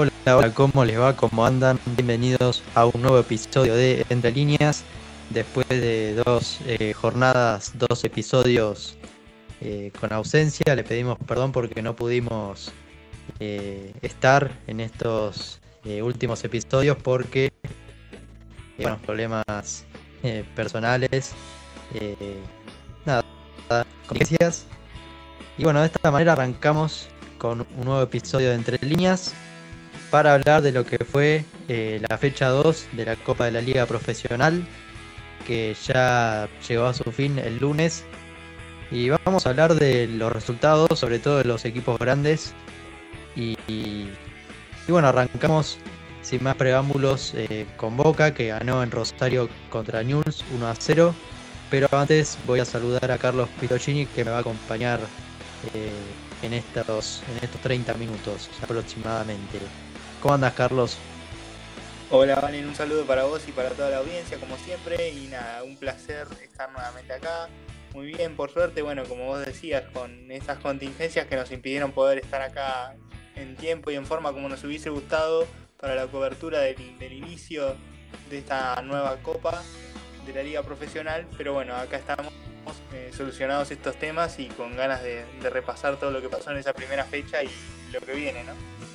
Hola, ¿cómo les va? ¿Cómo andan? Bienvenidos a un nuevo episodio de Entre Líneas. Después de dos eh, jornadas, dos episodios eh, con ausencia, le pedimos perdón porque no pudimos eh, estar en estos últimos episodios porque bueno, problemas personales, nada, gracias. Y bueno, de esta manera arrancamos con un nuevo episodio de Entre Líneas para hablar de lo que fue eh, la fecha 2 de la Copa de la Liga Profesional, que ya llegó a su fin el lunes. Y vamos a hablar de los resultados, sobre todo de los equipos grandes. Y, bueno, arrancamos sin más preámbulos eh, con Boca, que ganó en Rosario contra News 1 a 0. Pero antes voy a saludar a Carlos Pitocini, que me va a acompañar eh, en, estos, en estos 30 minutos aproximadamente. ¿Cómo andas, Carlos? Hola, Valen, un saludo para vos y para toda la audiencia, como siempre. Y nada, un placer estar nuevamente acá. Muy bien, por suerte, bueno, como vos decías, con esas contingencias que nos impidieron poder estar acá en tiempo y en forma como nos hubiese gustado para la cobertura del, inicio de esta nueva copa de la liga profesional. Pero bueno, acá estamos eh, solucionados estos temas y con ganas de repasar todo lo que pasó en esa primera fecha y lo que viene, ¿no?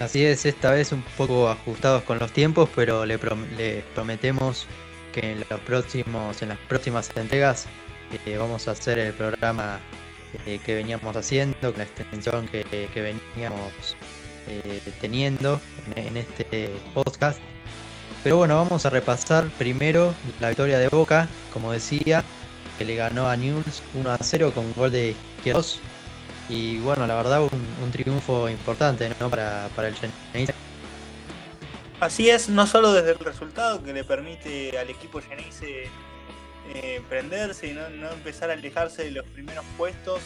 Así es, esta vez un poco ajustados con los tiempos, pero le, prometemos que en los próximos, en las próximas entregas eh, vamos a hacer el programa eh, que veníamos haciendo, con la extensión que, veníamos eh, teniendo en, este podcast. Pero bueno, vamos a repasar primero la victoria de Boca, como decía, que le ganó a News 1 a 0 con gol de Quiroz y bueno, la verdad un, triunfo importante ¿no? para, para el Geneise. Así es, no solo desde el resultado que le permite al equipo Geneise eh, prenderse y no, empezar a alejarse de los primeros puestos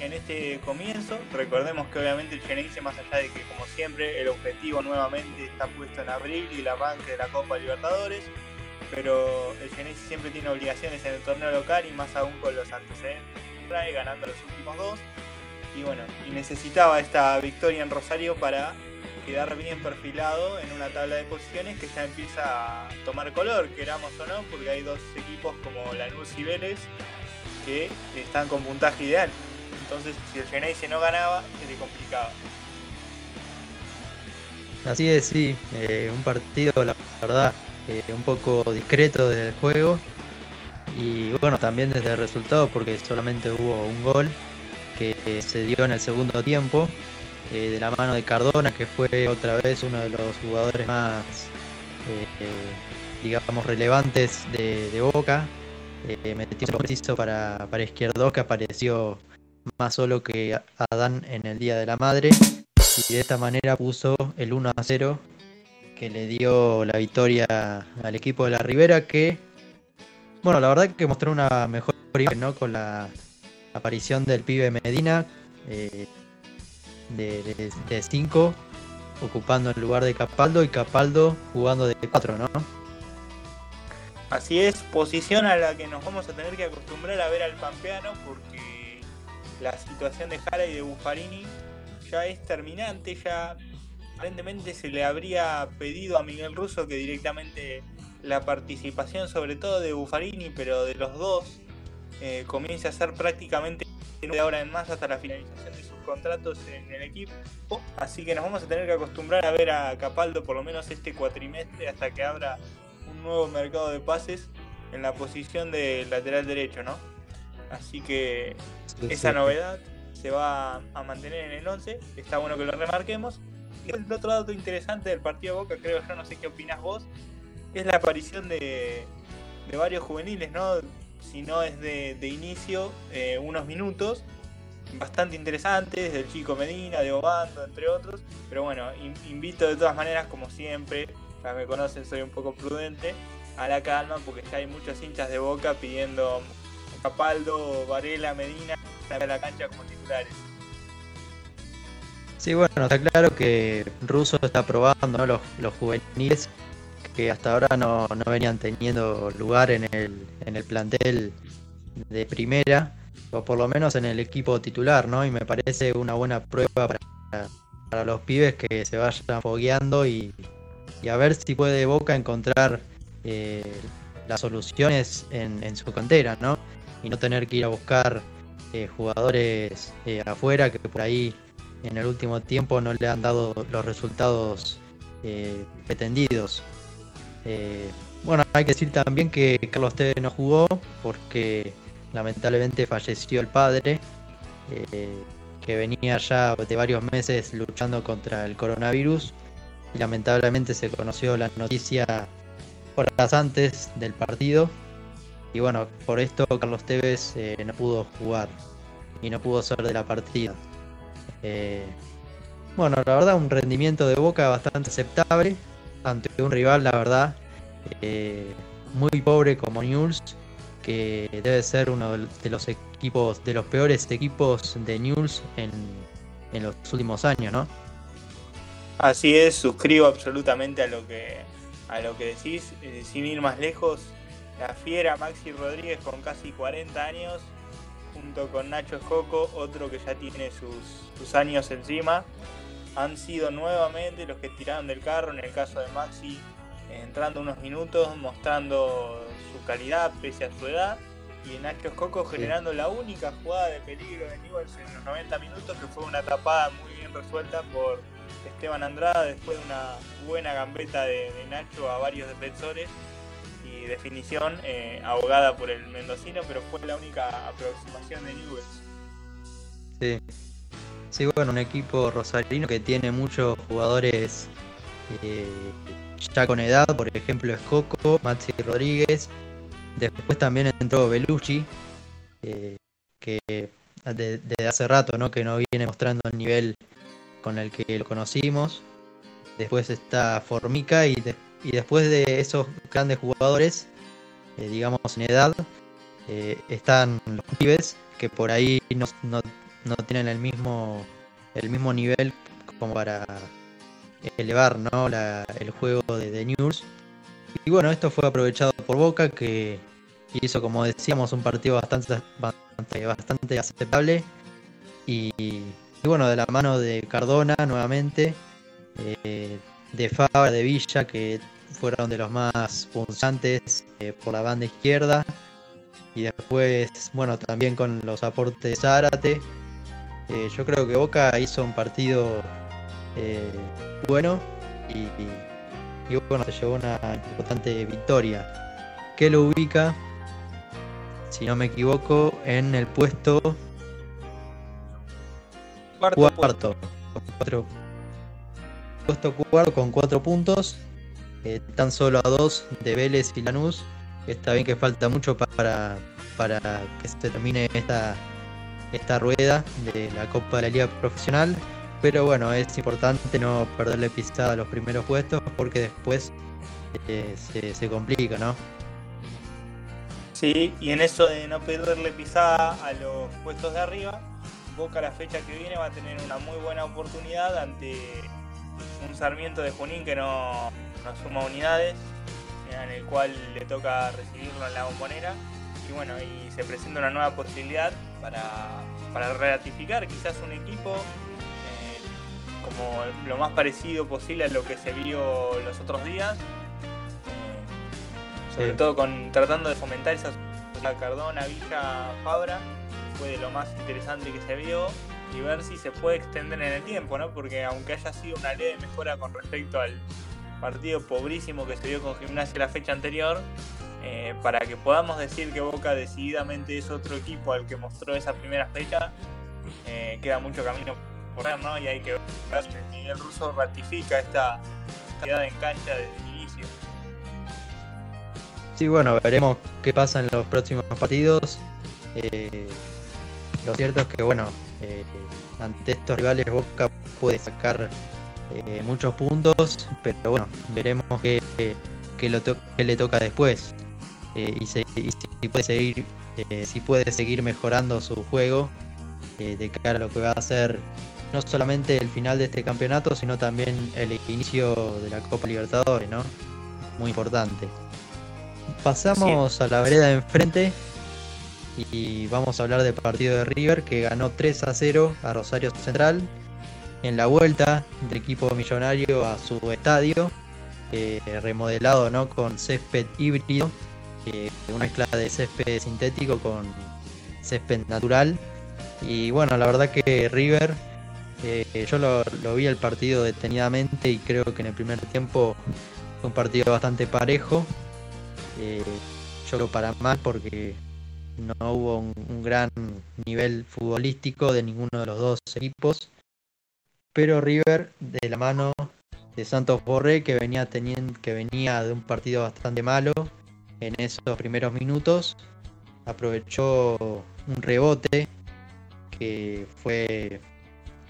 en, este comienzo. Recordemos que obviamente el Geneise, más allá de que como siempre el objetivo nuevamente está puesto en abril y la banca de la Copa Libertadores, pero el Geneise siempre tiene obligaciones en el torneo local y más aún con los antecedentes trae ganando los últimos dos y bueno, y necesitaba esta victoria en Rosario para quedar bien perfilado en una tabla de posiciones que ya empieza a tomar color, queramos o no, porque hay dos equipos como Lanús y Vélez que están con puntaje ideal. Entonces, si el Geneise no ganaba, sería complicado. Así es, sí, eh, un partido, la verdad, eh, un poco discreto desde el juego. Y bueno, también desde el resultado, porque solamente hubo un gol que se dio en el segundo tiempo eh, de la mano de Cardona, que fue otra vez uno de los jugadores más, eh, digamos, relevantes de, Boca. Eh, metió un preciso para, para Izquierdo, que apareció más solo que Adán en el Día de la Madre. Y de esta manera puso el 1 a 0 que le dio la victoria al equipo de la Ribera que, bueno, la verdad que mostró una mejor ¿no? con la aparición del pibe Medina eh, de 5 ocupando el lugar de Capaldo y Capaldo jugando de 4, ¿no? Así es, posición a la que nos vamos a tener que acostumbrar a ver al Pampeano porque la situación de Jara y de Buffarini ya es terminante, ya aparentemente se le habría pedido a Miguel Russo que directamente la participación sobre todo de Buffarini, pero de los dos, eh, comience a ser prácticamente de ahora en más hasta la finalización de sus contratos en el equipo. Así que nos vamos a tener que acostumbrar a ver a Capaldo por lo menos este cuatrimestre hasta que abra un nuevo mercado de pases en la posición de lateral derecho, ¿no? Así que esa novedad se va a mantener en el 11, está bueno que lo remarquemos. Y el otro dato interesante del partido de Boca, creo yo, no sé qué opinas vos, es la aparición de, de varios juveniles, ¿no? Si no es de, inicio, eh, unos minutos bastante interesantes del chico Medina, de Obando, entre otros. Pero bueno, invito de todas maneras, como siempre, ya me conocen, soy un poco prudente, a la calma, porque ya hay muchos hinchas de boca pidiendo Capaldo, Varela, Medina a la cancha como titulares. Sí, bueno, está claro que Russo está probando los, los juveniles que hasta ahora no, venían teniendo lugar en el, en el plantel de primera, o por lo menos en el equipo titular, ¿no? Y me parece una buena prueba para, para los pibes que se vayan fogueando y, a ver si puede Boca encontrar eh, las soluciones en, su cantera, ¿no? Y no tener que ir a buscar eh, jugadores eh, afuera que por ahí en el último tiempo no le han dado los resultados pretendidos. Bueno, hay que decir también que Carlos Tevez no jugó porque lamentablemente falleció el padre que venía ya de varios meses luchando contra el coronavirus. Lamentablemente se conoció la noticia horas antes del partido. Y bueno, por esto Carlos Tevez eh, no pudo jugar y no pudo ser de la partida. Eh, bueno, la verdad un rendimiento de Boca bastante aceptable ante un rival, la verdad, eh, muy pobre como News que debe ser uno de los equipos, de los peores equipos de News en, los últimos años, ¿no? Así es, suscribo absolutamente a lo que a lo que decís, eh, sin ir más lejos, la fiera Maxi Rodríguez con casi 40 años, junto con Nacho Escoco, otro que ya tiene sus, sus años encima, han sido nuevamente los que tiraron del carro, en el caso de Maxi, entrando unos minutos, mostrando su calidad pese a su edad. Y Nacho Escoco generando la única jugada de peligro de Newell's en los 90 minutos, que fue una tapada muy bien resuelta por Esteban Andrada después de una buena gambeta de, Nacho a varios defensores y definición eh, ahogada por el mendocino, pero fue la única aproximación de Newell's. Sí. Sí, bueno, un equipo rosarino que tiene muchos jugadores eh, ya con edad, por ejemplo Escoco, Maxi Rodríguez, después también entró Belucci, eh, que desde hace rato ¿no? que no viene mostrando el nivel con el que lo conocimos. Después está Formica y, después de esos grandes jugadores, eh, digamos en edad, están los pibes que por ahí no, no, no tienen el mismo, el mismo nivel como para elevar ¿no? el juego de, The News. Y bueno, esto fue aprovechado por Boca, que hizo, como decíamos, un partido bastante, bastante, aceptable. Y, bueno, de la mano de Cardona nuevamente, eh, de Fabra, de Villa, que fueron de los más punzantes eh, por la banda izquierda. Y después, bueno, también con los aportes de Zárate. Eh, yo creo que Boca hizo un partido eh, bueno y, bueno, se llevó una importante victoria que lo ubica, si no me equivoco, en el puesto cuarto, con cuatro, puesto cuarto con cuatro puntos, eh, tan solo a dos de Vélez y Lanús. Está bien que falta mucho para, para que se termine esta, esta rueda de la Copa de la Liga Profesional pero bueno, es importante no perderle pisada a los primeros puestos porque después eh, se, complica, ¿no? Sí, y en eso de no perderle pisada a los puestos de arriba, Boca la fecha que viene va a tener una muy buena oportunidad ante un Sarmiento de Junín que no, no suma unidades, en el cual le toca recibirlo en la bombonera. Y bueno, y se presenta una nueva posibilidad para, para ratificar quizás un equipo como lo más parecido posible a lo que se vio los otros días. Eh, sobre todo con tratando de fomentar esa Cardona, Villa, Fabra, fue de lo más interesante que se vio y ver si se puede extender en el tiempo, ¿no? Porque aunque haya sido una leve mejora con respecto al partido pobrísimo que se dio con Gimnasia la fecha anterior, eh, para que podamos decir que Boca decididamente es otro equipo al que mostró esa primera fecha, eh, queda mucho camino ¿no? Y hay que ver si el ruso ratifica esta calidad en cancha desde el inicio. Sí, bueno, veremos qué pasa en los próximos partidos. Eh, lo cierto es que, bueno, ante estos rivales Boca puede sacar muchos puntos, pero bueno, veremos qué, le toca después. Y, si puede seguir si puede seguir mejorando su juego de cara a lo que va a hacer no solamente el final de este campeonato, sino también el inicio de la Copa Libertadores, ¿no? Muy importante. Pasamos a la vereda de enfrente y vamos a hablar del partido de River que ganó 3 a 0 a Rosario Central. en la vuelta del equipo millonario a su estadio, eh, remodelado ¿no? con césped híbrido, eh, una mezcla de césped sintético con césped natural. Y bueno, la verdad que River, eh, yo lo, vi el partido detenidamente y creo que en el primer tiempo fue un partido bastante parejo. yo creo para mal porque no hubo un, gran nivel futbolístico de ninguno de los dos equipos. Pero River, de la mano de Santos Borré, que venía, teniendo, que venía de un partido bastante malo en esos primeros minutos, aprovechó un rebote que fue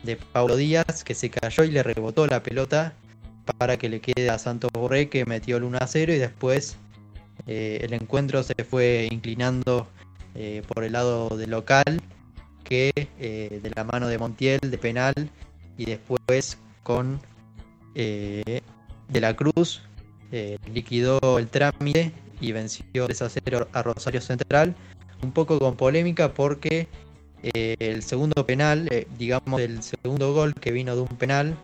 de Pablo Díaz, que se cayó y le rebotó la pelota para que le quede a Santos Borré, que metió el 1 a 0 y después eh, el encuentro se fue inclinando eh, por el lado del local que eh, de la mano de Montiel de penal y después con De la Cruz liquidó el trámite y venció 3 a 0 a Rosario Central un poco con polémica porque el segundo penal digamos el segundo gol que vino de un penal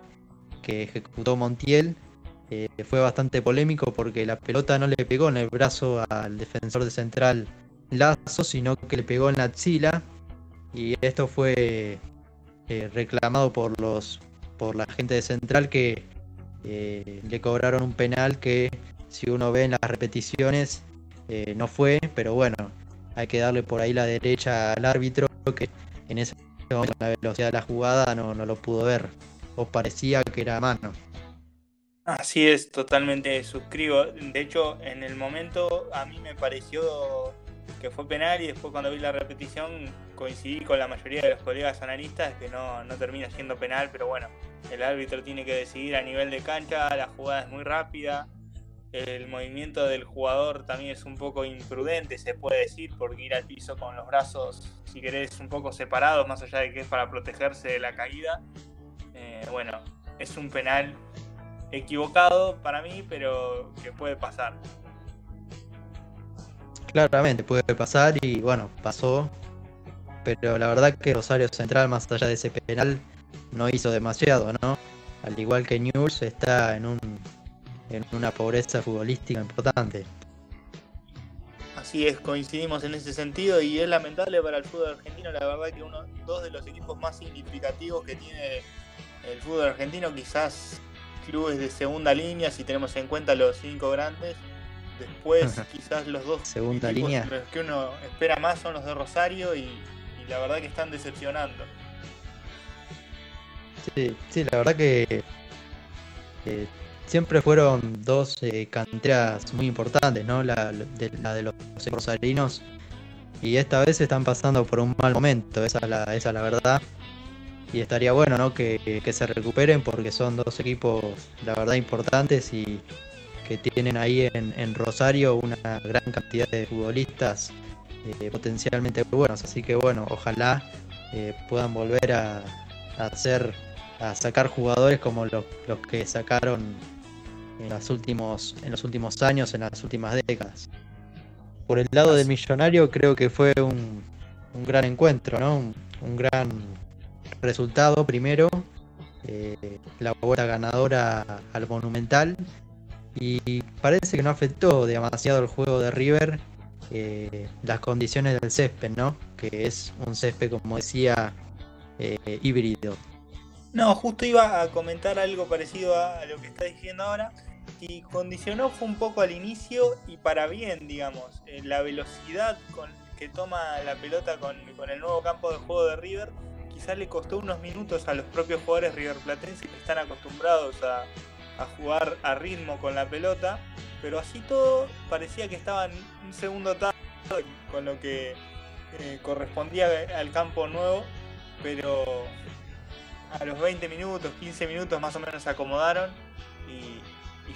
que ejecutó Montiel fue bastante polémico porque la pelota no le pegó en el brazo al defensor de Central Lazo, sino que le pegó en la axila. Y esto fue eh, reclamado por los por la gente de Central que eh, le cobraron un penal que si uno ve en las repeticiones eh, no fue, pero bueno, hay que darle por ahí la derecha al árbitro que en ese momento la velocidad de la jugada no, no lo pudo ver o parecía que era mano. Así es, totalmente suscribo. De hecho, en el momento a mí me pareció que fue penal y después cuando vi la repetición coincidí con la mayoría de los colegas analistas que no, termina siendo penal, pero bueno, el árbitro tiene que decidir a nivel de cancha, la jugada es muy rápida, el movimiento del jugador también es un poco imprudente, se puede decir, porque ir al piso con los brazos, si querés, un poco separados, más allá de que es para protegerse de la caída. Eh, bueno, es un penal equivocado para mí, pero que puede pasar. Claramente puede pasar y bueno, pasó. Pero la verdad que Rosario Central, más allá de ese penal, no hizo demasiado, ¿no? Al igual que News está en un en una pobreza futbolística importante. Así es, coincidimos en ese sentido y es lamentable para el fútbol argentino, la verdad que uno, dos de los equipos más significativos que tiene el fútbol argentino, quizás clubes de segunda línea, si tenemos en cuenta los cinco grandes, Después, quizás los dos segunda línea que uno espera más son los de Rosario y, la verdad que están decepcionando. Sí, sí, la verdad que siempre fueron dos eh, canteras muy importantes, ¿no? La de, la de los rosarinos. Y esta vez están pasando por un mal momento, esa es la, esa es la verdad. Y estaría bueno, ¿no? Que, se recuperen porque son dos equipos, la verdad, importantes y, que tienen ahí en, Rosario una gran cantidad de futbolistas eh, potencialmente buenos. Así que bueno, ojalá eh, puedan volver a, hacer, a sacar jugadores como los, que sacaron en los últimos, en los últimos años, en las últimas décadas. Por el lado del millonario creo que fue un, gran encuentro, ¿no? Un, gran resultado primero. Eh, la vuelta ganadora al Monumental y parece que no afectó demasiado el juego de River eh, las condiciones del césped, ¿no? Que es un césped, como decía, eh, híbrido. No, justo iba a comentar algo parecido a lo que está diciendo ahora. Y condicionó fue un poco al inicio y para bien, digamos. Eh, la velocidad con que toma la pelota con, con, el nuevo campo de juego de River quizás le costó unos minutos a los propios jugadores riverplatenses que están acostumbrados a, a jugar a ritmo con la pelota, pero así todo parecía que estaban un segundo tarde con lo que eh, correspondía al campo nuevo, pero a los 20 minutos, 15 minutos más o menos se acomodaron y,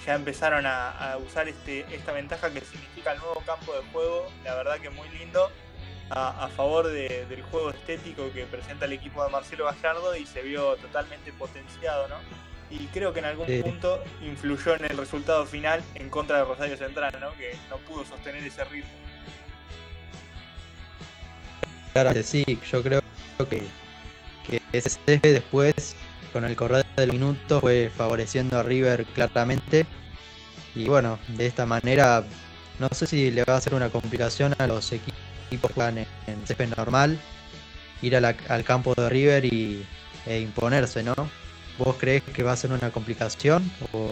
ya empezaron a, usar este, esta ventaja que significa el nuevo campo de juego, la verdad que muy lindo, a, favor del juego estético que presenta el equipo de Marcelo Gallardo y se vio totalmente potenciado, ¿no? y creo que en algún punto influyó en el resultado final en contra de Rosario Central, ¿no? que no pudo sostener ese ritmo. Claro, sí, yo creo que, que ese después con el correr del minuto fue favoreciendo a River claramente. Y bueno, de esta manera, no sé si le va a hacer una complicación a los equipos que juegan en, en césped normal, ir al campo de River y, e imponerse, ¿no? ¿Vos crees que va a ser una complicación o,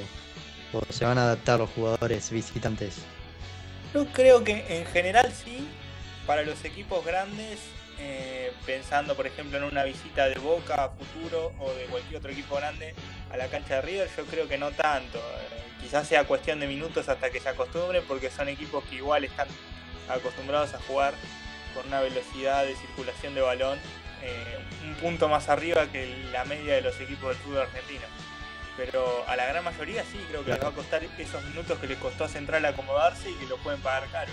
o se van a adaptar los jugadores visitantes? Yo creo que en general sí, para los equipos grandes eh, pensando por ejemplo en una visita de Boca a futuro o de cualquier otro equipo grande a la cancha de River, yo creo que no tanto. Eh, quizás sea cuestión de minutos hasta que se acostumbren porque son equipos que igual están acostumbrados a jugar con una velocidad de circulación de balón eh, un punto más arriba que la media de los equipos del fútbol argentino. Pero a la gran mayoría sí, creo que les va a costar esos minutos que les costó a Central acomodarse y que lo pueden pagar caro.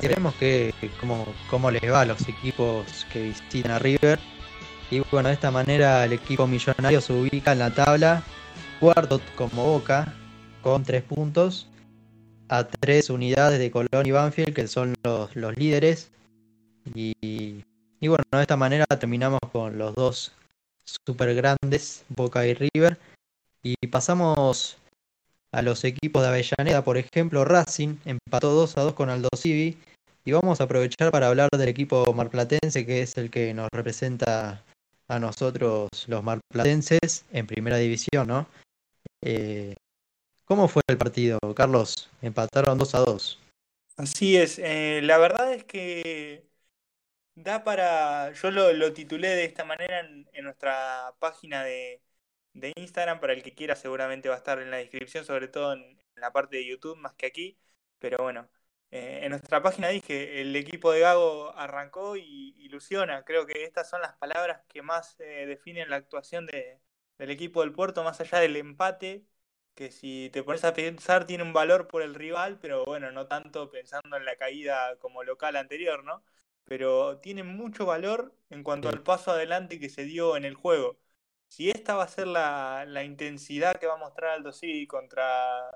Veremos que cómo, cómo les va a los equipos que visitan a River. Y bueno, de esta manera el equipo millonario se ubica en la tabla, cuarto como Boca, con tres puntos, a tres unidades de Colón y Banfield, que son los, los líderes. Y, y, bueno, de esta manera terminamos con los dos super grandes, Boca y River. Y pasamos a los equipos de Avellaneda, por ejemplo, Racing empató 2 a 2 con Aldo Civi. Y vamos a aprovechar para hablar del equipo marplatense, que es el que nos representa a nosotros los marplatenses en primera división, ¿no? Eh, ¿Cómo fue el partido, Carlos? Empataron 2 a 2. Así es, eh, la verdad es que da para. Yo lo, titulé de esta manera en nuestra página de, de Instagram, para el que quiera seguramente va a estar en la descripción, sobre todo en, la parte de YouTube más que aquí. Pero bueno, eh, en nuestra página dije, el equipo de Gago arrancó y ilusiona. Creo que estas son las palabras que más eh, definen la actuación de, del equipo del puerto, más allá del empate, que si te pones a pensar tiene un valor por el rival, pero bueno, no tanto pensando en la caída como local anterior, ¿no? Pero tiene mucho valor en cuanto al paso adelante que se dio en el juego si esta va a ser la, la intensidad que va a mostrar Aldo Civi contra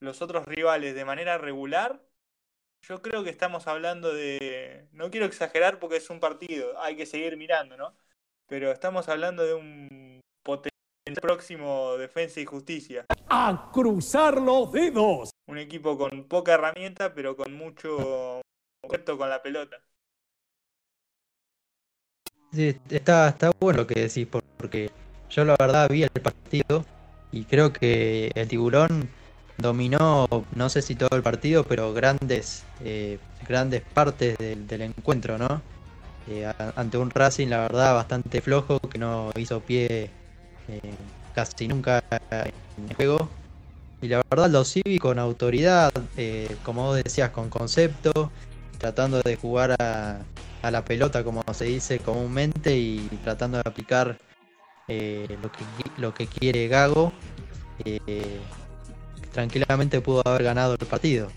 los otros rivales de manera regular, yo creo que estamos hablando de. No quiero exagerar porque es un partido, hay que seguir mirando, ¿no? Pero estamos hablando de un potencial próximo defensa y justicia. ¡A cruzar los dedos! Un equipo con poca herramienta, pero con mucho con la pelota. Está, está bueno lo que decís, porque yo la verdad vi el partido y creo que el tiburón dominó, no sé si todo el partido, pero grandes, eh, grandes partes del, encuentro, ¿no? Eh, ante un Racing, la verdad, bastante flojo, que no hizo pie eh, casi nunca en el juego. Y la verdad, los Civi con autoridad, como vos decías, con concepto, tratando de jugar a, a la pelota, como se dice comúnmente, y tratando de aplicar eh, lo, que, lo que quiere Gago, eh, tranquilamente pudo haber ganado el partido.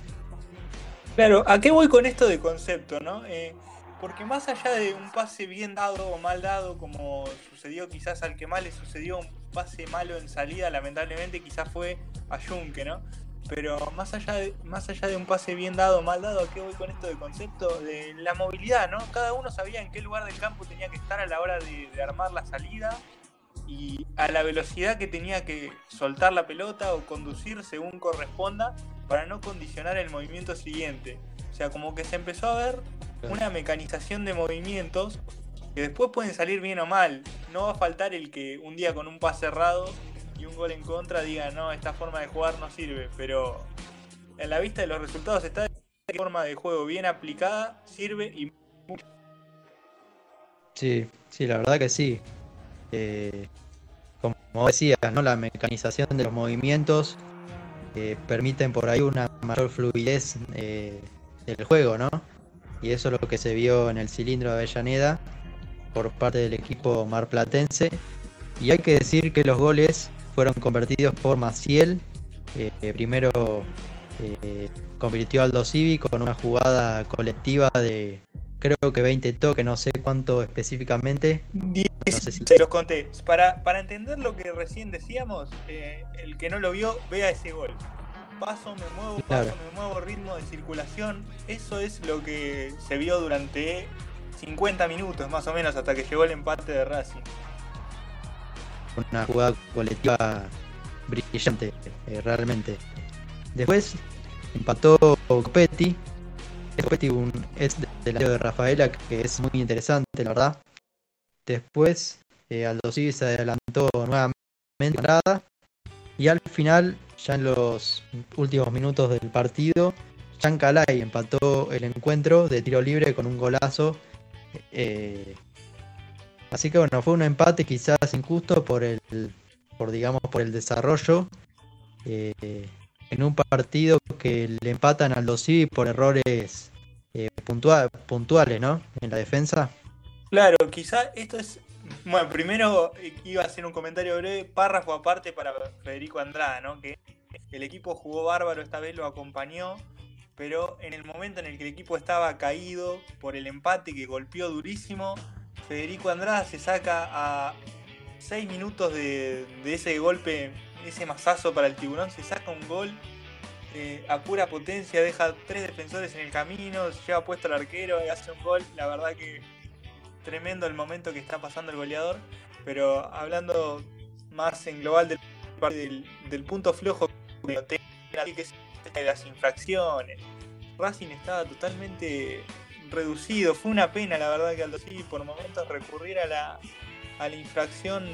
Claro, ¿a qué voy con esto de concepto, no? Eh, porque más allá de un pase bien dado o mal dado, como sucedió quizás al que más le sucedió un pase malo en salida, lamentablemente quizás fue a Junque, ¿no? Pero más allá de, más allá de un pase bien dado o mal dado, ¿a qué voy con esto de concepto? De la movilidad, ¿no? Cada uno sabía en qué lugar del campo tenía que estar a la hora de, de armar la salida y a la velocidad que tenía que soltar la pelota o conducir según corresponda para no condicionar el movimiento siguiente. O sea, como que se empezó a ver una mecanización de movimientos que después pueden salir bien o mal. No va a faltar el que un día con un pase cerrado y un gol en contra diga, no, esta forma de jugar no sirve, pero en la vista de los resultados está de forma de juego bien aplicada, sirve y mucho. Sí, sí, la verdad que sí. Eh, como decía, ¿no? la mecanización de los movimientos eh, permiten por ahí una mayor fluidez eh, del juego, ¿no? Y eso es lo que se vio en el cilindro de Avellaneda por parte del equipo marplatense. Y hay que decir que los goles fueron convertidos por Maciel. Eh, primero convirtió Aldo Civi con una jugada colectiva de creo que 20 toques, no sé cuánto específicamente. No sé si... Se los conté. Para, para entender lo que recién decíamos, eh, el que no lo vio, vea ese gol. Paso, me muevo, paso, Claro. me muevo, ritmo de circulación. Eso es lo que se vio durante 50 minutos más o menos hasta que llegó el empate de Racing. Una jugada colectiva brillante, eh, realmente. Después empató Copetti. Copetti un, es del de Rafaela que es muy interesante, la verdad. Después eh, Aldo Civi se adelantó nuevamente nada. Y al final, ya en los últimos minutos del partido, Jean Calay empató el encuentro de tiro libre con un golazo. Eh, así que bueno, fue un empate quizás injusto por el, por digamos, por el desarrollo. Eh, en un partido que le empatan al Civi por errores eh, puntuales, ¿no? En la defensa. Claro, quizá esto es. Bueno, primero iba a hacer un comentario breve, párrafo aparte para Federico Andrada, ¿no? Que el equipo jugó bárbaro, esta vez lo acompañó, pero en el momento en el que el equipo estaba caído por el empate que golpeó durísimo, Federico Andrada se saca a 6 minutos de, ese golpe, ese masazo para el tiburón, se saca un gol eh, a pura potencia, deja tres defensores en el camino, lleva puesto al arquero y hace un gol. La verdad que tremendo el momento que está pasando el goleador. Pero hablando más en global del, del, punto flojo que es de las infracciones. Racing estaba totalmente reducido. Fue una pena, la verdad, que Aldo Civi por momentos recurrir a la, a la infracción.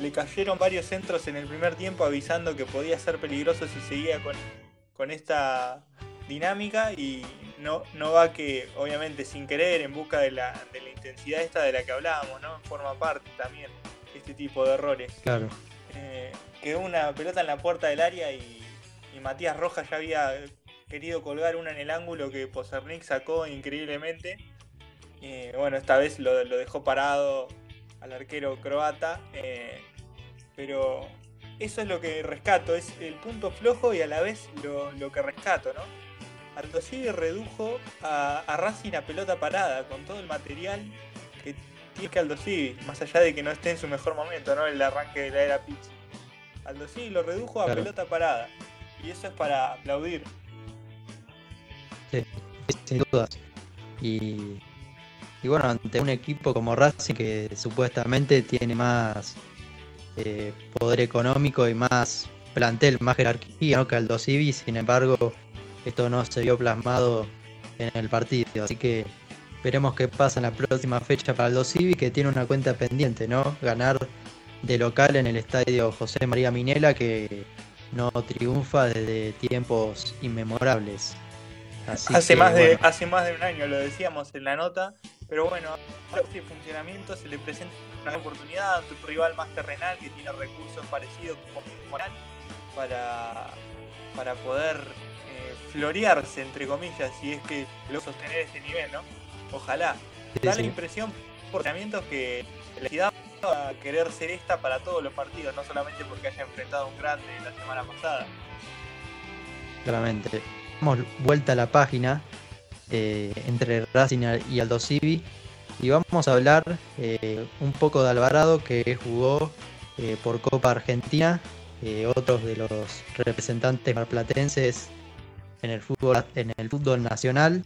Le cayeron varios centros en el primer tiempo avisando que podía ser peligroso si seguía con, con esta dinámica y no, no va que, obviamente, sin querer, en busca de la, de la intensidad esta de la que hablábamos, ¿no? Forma parte también este tipo de errores. Claro. Eh, quedó una pelota en la puerta del área y, Matías Rojas ya había querido colgar una en el ángulo que Posernik sacó increíblemente. Eh, bueno, esta vez lo, dejó parado al arquero croata. Eh, pero eso es lo que rescato, es el punto flojo y a la vez lo, lo que rescato, ¿no? Aldo redujo a, Racing a pelota parada con todo el material que tiene que Aldo más allá de que no esté en su mejor momento, ¿no? El arranque de la era pitch. Aldo lo redujo a pelota parada. Y eso es para aplaudir. Sin dudas. Y, y bueno, ante un equipo como Racing que supuestamente tiene más eh, poder económico y más plantel, más jerarquía ¿no? que Aldo sin embargo esto no se vio plasmado en el partido. Así que veremos qué pasa en la próxima fecha para el Civi, que tiene una cuenta pendiente, ¿no? Ganar de local en el estadio José María Minela, que no triunfa desde tiempos inmemorables. Hace, más de, hace más de un año, lo decíamos en la nota, pero bueno, a este funcionamiento se le presenta una oportunidad ante un rival más terrenal que tiene recursos parecidos como Moral para, para poder florearse, entre comillas, si es que lo sostener ese nivel, ¿no? Ojalá. da la impresión por que la ciudad va a querer ser esta para todos los partidos, no solamente porque haya enfrentado a un grande la semana pasada. Claramente. Damos vuelta a la página eh, entre Racing y Aldo Civi y vamos a hablar eh, un poco de Alvarado que jugó eh, por Copa Argentina, otros de los representantes marplatenses en el fútbol, en el fútbol nacional.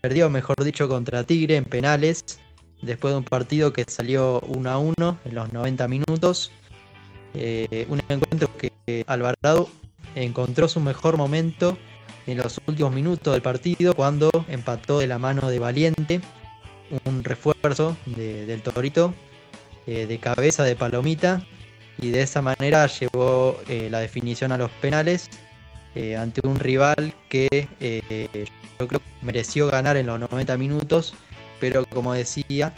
Perdió, mejor dicho, contra Tigre en penales, después de un partido que salió 1 a 1 en los 90 minutos. Un encuentro que Alvarado encontró su mejor momento en los últimos minutos del partido cuando empató de la mano de Valiente, un refuerzo del Torito eh, de cabeza de Palomita y de esa manera llevó eh, la definición a los penales eh, ante un rival que yo creo que mereció ganar en los 90 minutos, pero como decía,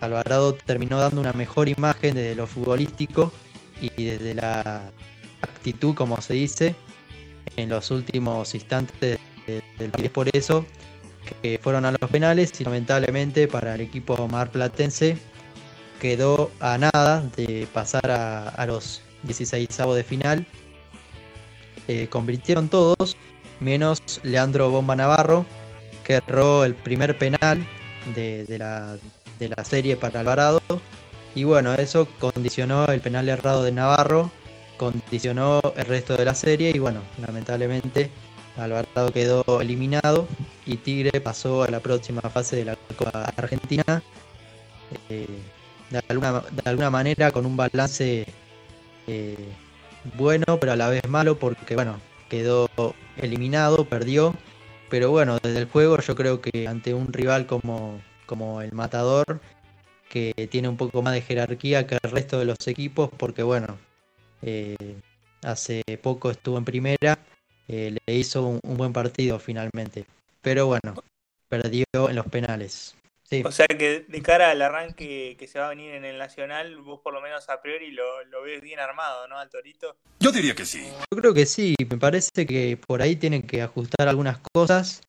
Alvarado terminó dando una mejor imagen desde lo futbolístico y desde la actitud, como se dice, en los últimos instantes del partido. por eso que fueron a los penales y lamentablemente para el equipo marplatense quedó a nada de pasar a, a los 16 de final eh, convirtieron todos, menos Leandro Bomba Navarro, que erró el primer penal de, la, de la serie para Alvarado. Y bueno, eso condicionó el penal errado de Navarro, condicionó el resto de la serie y bueno, lamentablemente Alvarado quedó eliminado y Tigre pasó a la próxima fase de la Copa Argentina. Eh, de, alguna, de alguna manera con un balance eh, bueno, pero a la vez malo, porque bueno, quedó eliminado, perdió. Pero bueno, desde el juego yo creo que ante un rival como, como el Matador, que tiene un poco más de jerarquía que el resto de los equipos, porque bueno, eh, hace poco estuvo en primera, le hizo un buen partido finalmente. Pero bueno, perdió en los penales. O sea que de cara al arranque que se va a venir en el Nacional, vos por lo menos a priori lo, ves bien armado, ¿no, al Torito? Yo diría que sí. Yo creo que sí, me parece que por ahí tienen que ajustar algunas cosas.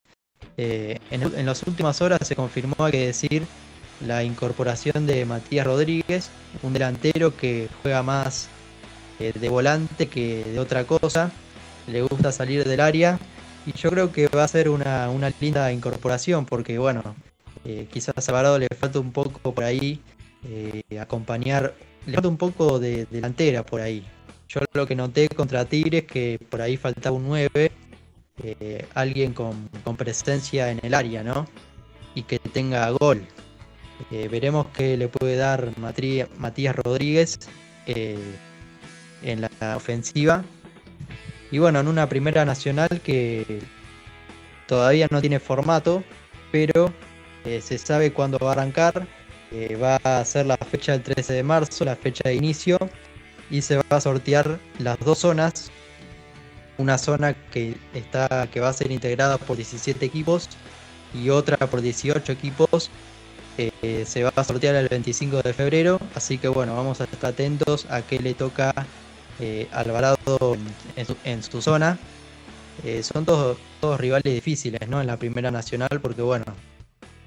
Eh, en, las últimas horas se confirmó, hay que decir, la incorporación de Matías Rodríguez, un delantero que juega más eh, de volante que de otra cosa, le gusta salir del área y yo creo que va a ser una, una linda incorporación porque, bueno, eh, quizás a Alvarado le falta un poco por ahí eh, acompañar, le falta un poco de delantera por ahí. Yo lo que noté contra Tigres que por ahí faltaba un 9, eh, alguien con, presencia en el área, ¿no? Y que tenga gol. veremos qué le puede dar Matías Rodríguez en la ofensiva y bueno, en una primera nacional que todavía no tiene formato, pero eh, se sabe cuándo va a arrancar. Eh, va a ser la fecha del 13 de marzo, la fecha de inicio, y se va a sortear las dos zonas. Una zona que, está, que va a ser integrada por 17 equipos y otra por 18 equipos. Eh, se va a sortear el 25 de febrero, así que bueno, vamos a estar atentos a qué le toca eh, Alvarado en su, zona. Eh, son todos, rivales difíciles ¿no? en la Primera Nacional porque bueno,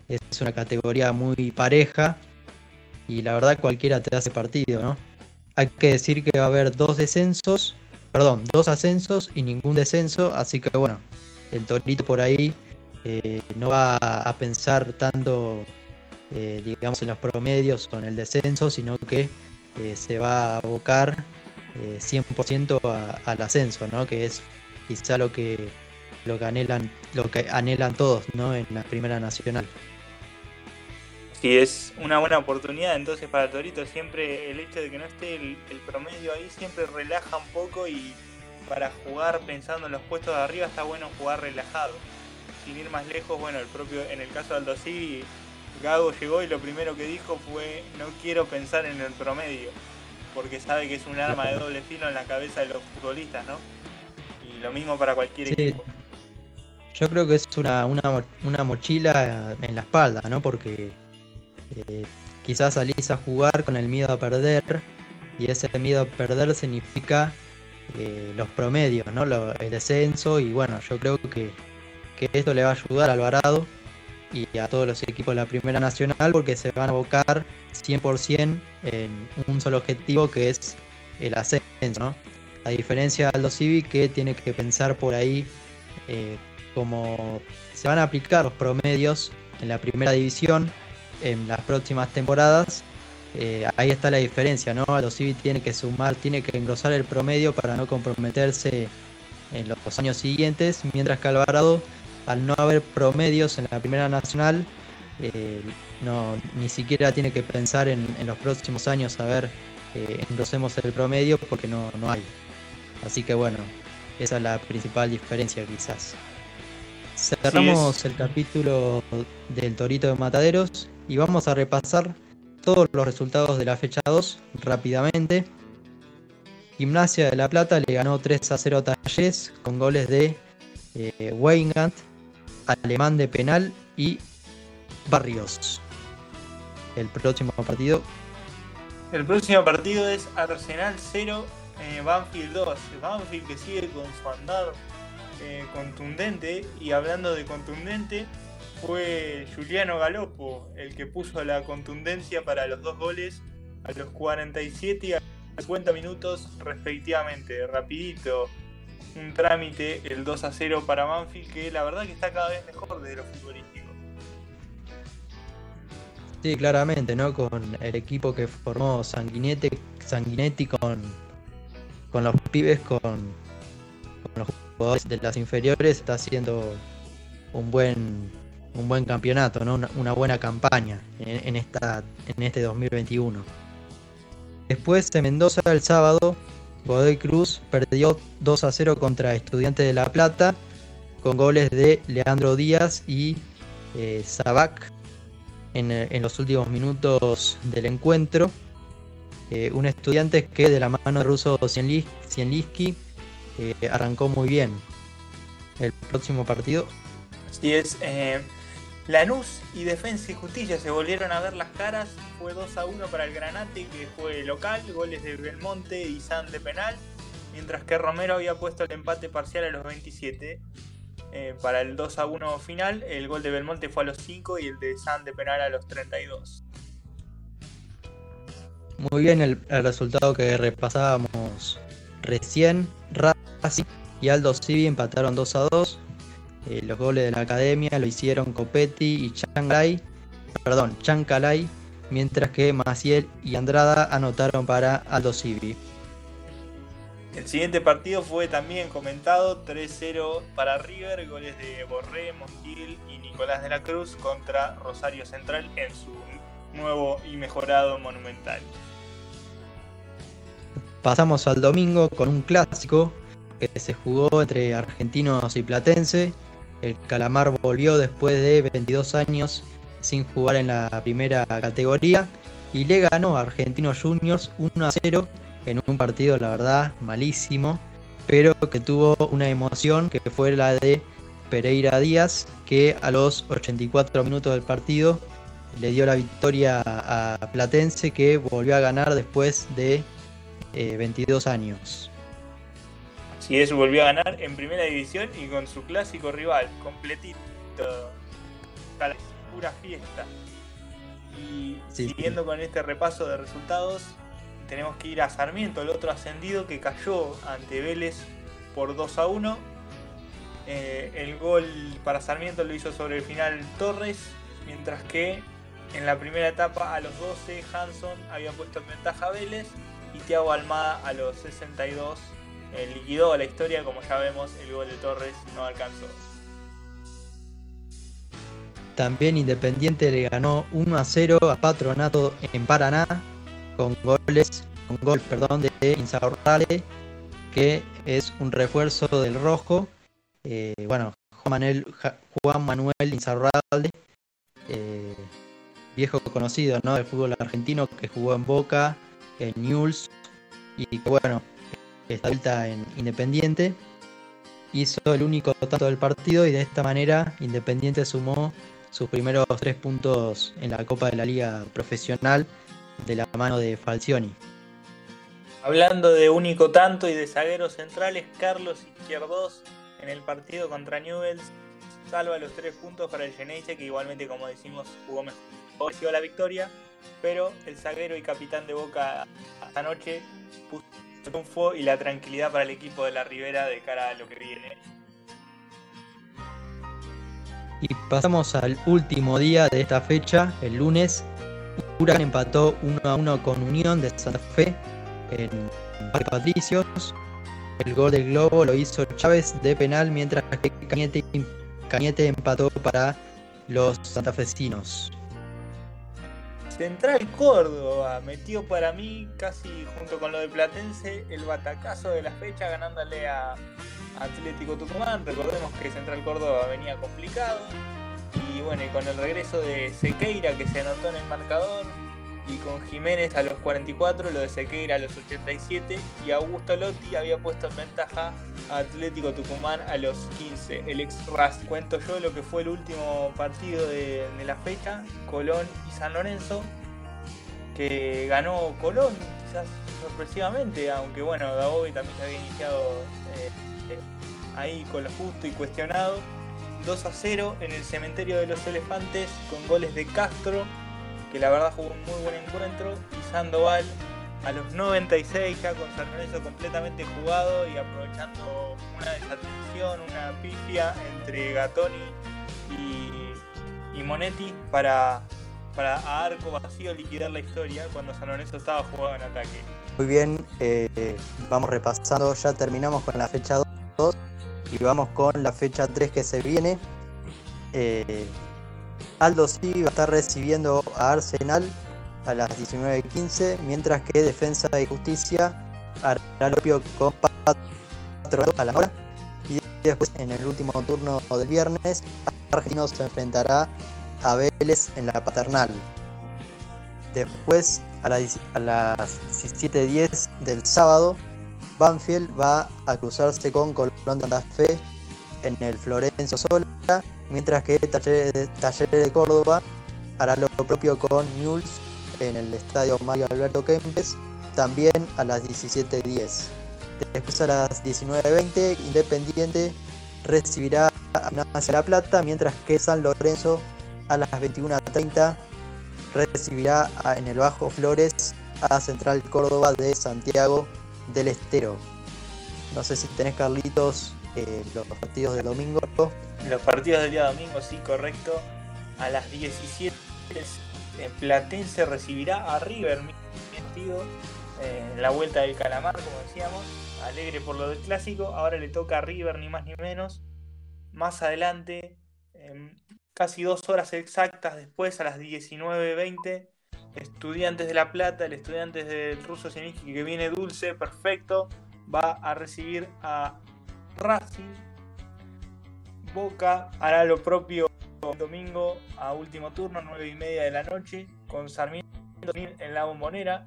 es una categoría muy pareja y la verdad cualquiera te hace partido, ¿no? Hay que decir que va a haber dos descensos, perdón, dos ascensos y ningún descenso, así que bueno, el Torito por ahí eh, no va a pensar tanto, digamos, en los promedios o en el descenso, sino que se va a abocar 100% eh, al ascenso, ¿no? que es quizá lo que, lo que, anhelan, lo que anhelan todos ¿no? en la Primera Nacional. Sí, es una buena oportunidad entonces para Torito, siempre el hecho de que no esté el, promedio ahí siempre relaja un poco y para jugar pensando en los puestos de arriba está bueno jugar relajado. Sin ir más lejos, bueno, el propio, en el caso de Aldo Civi, Gago llegó y lo primero que dijo fue no quiero pensar en el promedio porque sabe que es un arma de doble filo en la cabeza de los futbolistas, ¿no? Y lo mismo para cualquier equipo. Yo creo que es una, una, mochila en la espalda, ¿no? Porque eh, quizás salís a jugar con el miedo a perder y ese miedo a perder significa eh, los promedios, ¿no? el descenso y bueno, yo creo que, que esto le va a ayudar a Alvarado y a todos los equipos de la Primera Nacional porque se van a abocar 100% en un solo objetivo que es el ascenso, ¿no? A diferencia de Aldo Civi que tiene que pensar por ahí eh, como se van a aplicar los promedios en la primera división en las próximas temporadas. Eh, ahí está la diferencia, ¿no? Aldo Civi tiene que sumar, tiene que engrosar el promedio para no comprometerse en los años siguientes, mientras que Alvarado al no haber promedios en la Primera Nacional, eh, no, ni siquiera tiene que pensar en, los próximos años a ver, eh, engrosemos el promedio porque no, no hay. Así que bueno, esa es la principal diferencia quizás. Cerramos el capítulo del Torito de Mataderos y vamos a repasar todos los resultados de la fecha 2 rápidamente. Gimnasia de La Plata le ganó 3 a 0 a Talles con goles de eh, Weingart, Alemán de penal y Barrios. El próximo partido. El próximo partido es Arsenal 0, eh, Banfield 2. Banfield que sigue con su andar eh, contundente. Y hablando de contundente, fue Juliano Galopo el que puso la contundencia para los dos goles a los 47 y a 50 minutos respectivamente. Rapidito, un trámite el 2 a 0 para Banfield que la verdad que está cada vez mejor de lo futbolístico. Sí, claramente, ¿no? Con el equipo que formó Sanguinetti, Sanguinetti con, con los pibes, con, los jugadores de las inferiores, está haciendo un buen un buen campeonato, ¿no? una, buena campaña en, esta, en este 2021. Después de Mendoza el sábado, Godoy Cruz perdió 2 a 0 contra Estudiantes de La Plata con goles de Leandro Díaz y eh, Sabac en, los últimos minutos del encuentro. Eh, un estudiante que de la mano de Russo Cienliski eh, arrancó muy bien. El próximo partido. Así es. Lanús y Defensa y Justicia se volvieron a ver las caras. Fue 2 a 1 para el Granate, que fue local. Goles de Belmonte y San de penal. Mientras que Romero había puesto el empate parcial a los 27. Eh, para el 2 a 1 final, el gol de Belmonte fue a los 5 y el de San de penal a los 32. Muy bien el, resultado que repasábamos recién. Racing y Aldo Civi empataron 2 a 2. Eh, los goles de la academia lo hicieron Copetti y Changalay, perdón, Chancalay, mientras que Maciel y Andrada anotaron para Aldo Civi. El siguiente partido fue también comentado 3-0 para River, goles de Borré, Montiel y Nicolás de la Cruz contra Rosario Central en su nuevo y mejorado Monumental. Pasamos al domingo con un clásico que se jugó entre argentinos y platense. El Calamar volvió después de 22 años sin jugar en la primera categoría y le ganó a Argentinos Juniors 1 a 0 en un partido, la verdad, malísimo, pero que tuvo una emoción que fue la de Pereira Díaz, que a los 84 minutos del partido le dio la victoria a Platense, que volvió a ganar después de 22 eh, años. Así es, volvió a ganar en primera división y con su clásico rival, completito. Pura fiesta. Y siguiendo con este repaso de resultados, tenemos que ir a Sarmiento, el otro ascendido que cayó ante Vélez por 2 a 1. Eh, el gol para Sarmiento lo hizo sobre el final Torres, mientras que en la primera etapa a los 12 Hanson había puesto en ventaja a Vélez y Thiago Almada a los 62 eh, liquidó la historia, como ya vemos el gol de Torres no alcanzó. También Independiente le ganó 1 a 0 a Patronato en Paraná con goles, con gol perdón, de Insaurrale, que es un refuerzo del rojo. Eh, bueno, Juan Manuel, Juan Manuel Insaurralde, eh, viejo conocido ¿no? del fútbol argentino que jugó en Boca, en Newell's y que bueno, está vuelta en Independiente. Hizo el único tanto del partido y de esta manera Independiente sumó sus primeros tres puntos en la Copa de la Liga Profesional de la mano de Falcioni. Hablando de único tanto y de zagueros centrales, Carlos Izquierdos en el partido contra Newells salva los tres puntos para el Geneise, que igualmente, como decimos, jugó mejor la victoria, pero el zaguero y capitán de Boca anoche puso triunfo y la tranquilidad para el equipo de la Ribera de cara a lo que viene. Y pasamos al último día de esta fecha, el lunes, Huracán empató 1 a 1 con Unión de Santa Fe en Parque Patricios. El gol del Globo lo hizo Chávez de penal, mientras que Cañete, Cañete empató para los santafesinos. Central Córdoba metió para mí casi junto con lo de Platense el batacazo de la fecha ganándole a Atlético Tucumán. Recordemos que Central Córdoba venía complicado y bueno, y con el regreso de Sequeira que se anotó en el marcador, y con Jiménez a los 44, lo de Sequeira a los 87, y Augusto Lotti había puesto en ventaja a Atlético Tucumán a los 15. El ex Ras, cuento yo lo que fue el último partido de, la fecha, Colón y San Lorenzo, que ganó Colón, quizás sorpresivamente, aunque bueno, Daobi también se había iniciado eh, ahí con lo justo y cuestionado 2 a 0 en el cementerio de los elefantes con goles de Castro, que la verdad jugó un muy buen encuentro, y Sandoval a los 96 ya con San Lorenzo completamente jugado y aprovechando una desatención, una pifia entre Gatoni y, Monetti para, para a arco vacío liquidar la historia cuando San Lorenzo estaba jugado en ataque. Muy bien, eh, vamos repasando, ya terminamos con la fecha 2 y vamos con la fecha 3 que se viene. eh, Aldo va a estar recibiendo a Arsenal a las 19.15, mientras que Defensa y Justicia hará lo propio con a la hora. Y después, en el último turno del viernes, Argentino se enfrentará a Vélez en la paternal. Después, a, a las 17.10 del sábado, Banfield va a cruzarse con Colón de Fe en el Florencio Sola, mientras que Talleres de, Córdoba hará lo propio con Newell's en el estadio Mario Alberto Kempes, también a las 17.10. Después a las 19.20, Independiente recibirá a La Plata, mientras que San Lorenzo a las 21.30 recibirá en el Bajo Flores a Central Córdoba de Santiago del Estero. No sé si tenés, Carlitos, eh, los partidos del domingo. Los partidos del día domingo, sí, correcto. A las 17 Platense recibirá a River, partido, eh, en la vuelta del Calamar, como decíamos. Alegre por lo del clásico. Ahora le toca a River, ni más ni menos. Más adelante, casi dos horas exactas después, a las 19.20, Estudiantes de La Plata, el Estudiantes del Ruso Sieniski que viene dulce, perfecto, va a recibir a Racing. Boca hará lo propio el domingo a último turno, 9 y media de la noche, con Sarmiento en la bombonera.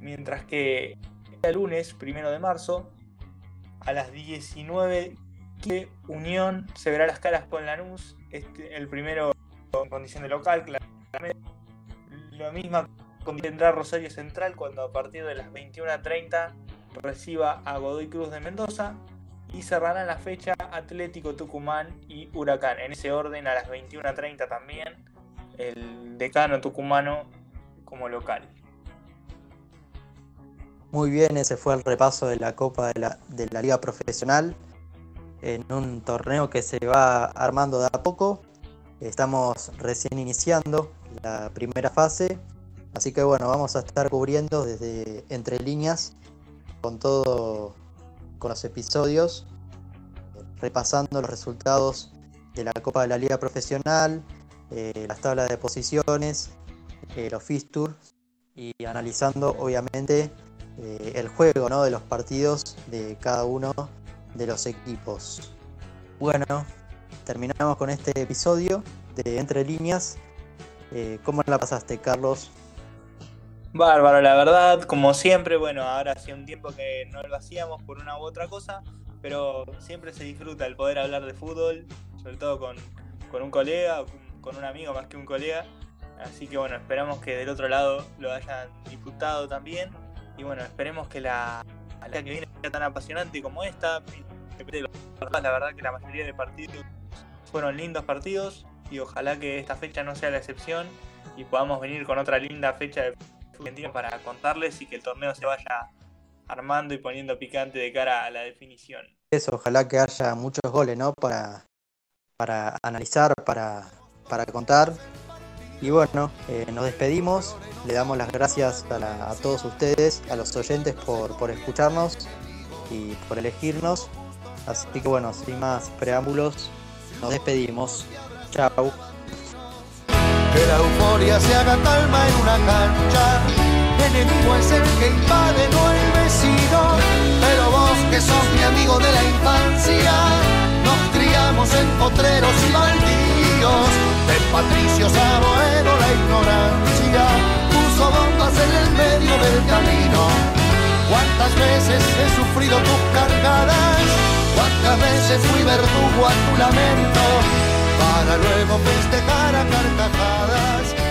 Mientras que el lunes, primero de marzo, a las 19 Unión se verá las caras con Lanús, este, el primero en condición de local, claramente. Lo mismo tendrá Rosario Central cuando a partir de las 21.30 reciba a Godoy Cruz de Mendoza y cerrarán la fecha Atlético Tucumán y Huracán. En ese orden a las 21.30 también el decano tucumano como local. Muy bien, ese fue el repaso de la Copa de la, de la Liga Profesional en un torneo que se va armando de a poco. Estamos recién iniciando la primera fase, así que bueno, vamos a estar cubriendo desde entre líneas con todo con los episodios, repasando los resultados de la Copa de la Liga Profesional, eh, las tablas de posiciones, eh, los fixtures y analizando obviamente eh, el juego ¿no? de los partidos de cada uno de los equipos. Bueno, terminamos con este episodio de Entre Líneas. ¿Cómo la pasaste, Carlos? Bárbaro, la verdad, como siempre, bueno, ahora hace un tiempo que no lo hacíamos por una u otra cosa, pero siempre se disfruta el poder hablar de fútbol, sobre todo con, un colega, con un amigo más que un colega. Así que bueno, esperamos que del otro lado lo hayan disfrutado también. Y bueno, esperemos que la, la que viene sea tan apasionante como esta. La verdad que la mayoría de partidos fueron lindos partidos y ojalá que esta fecha no sea la excepción y podamos venir con otra linda fecha de argentino para contarles y que el torneo se vaya armando y poniendo picante de cara a la definición. Eso, ojalá que haya muchos goles, ¿no? Para, para analizar, para, para contar. Y bueno, eh, nos despedimos. Le damos las gracias a, todos ustedes, a los oyentes por, por escucharnos y por elegirnos. Así que bueno, sin más preámbulos, nos despedimos. Chao. Que la euforia se haga calma en una cancha. Enemigo es el que invade, no el vecino. Pero vos que sos mi amigo de la infancia, nos criamos en potreros y baldíos. De patricios a la ignorancia puso bombas en el medio del camino. Cuántas veces he sufrido tus cargadas Cuántas veces fui verdugo a tu lamento para luego festejar a carcajadas.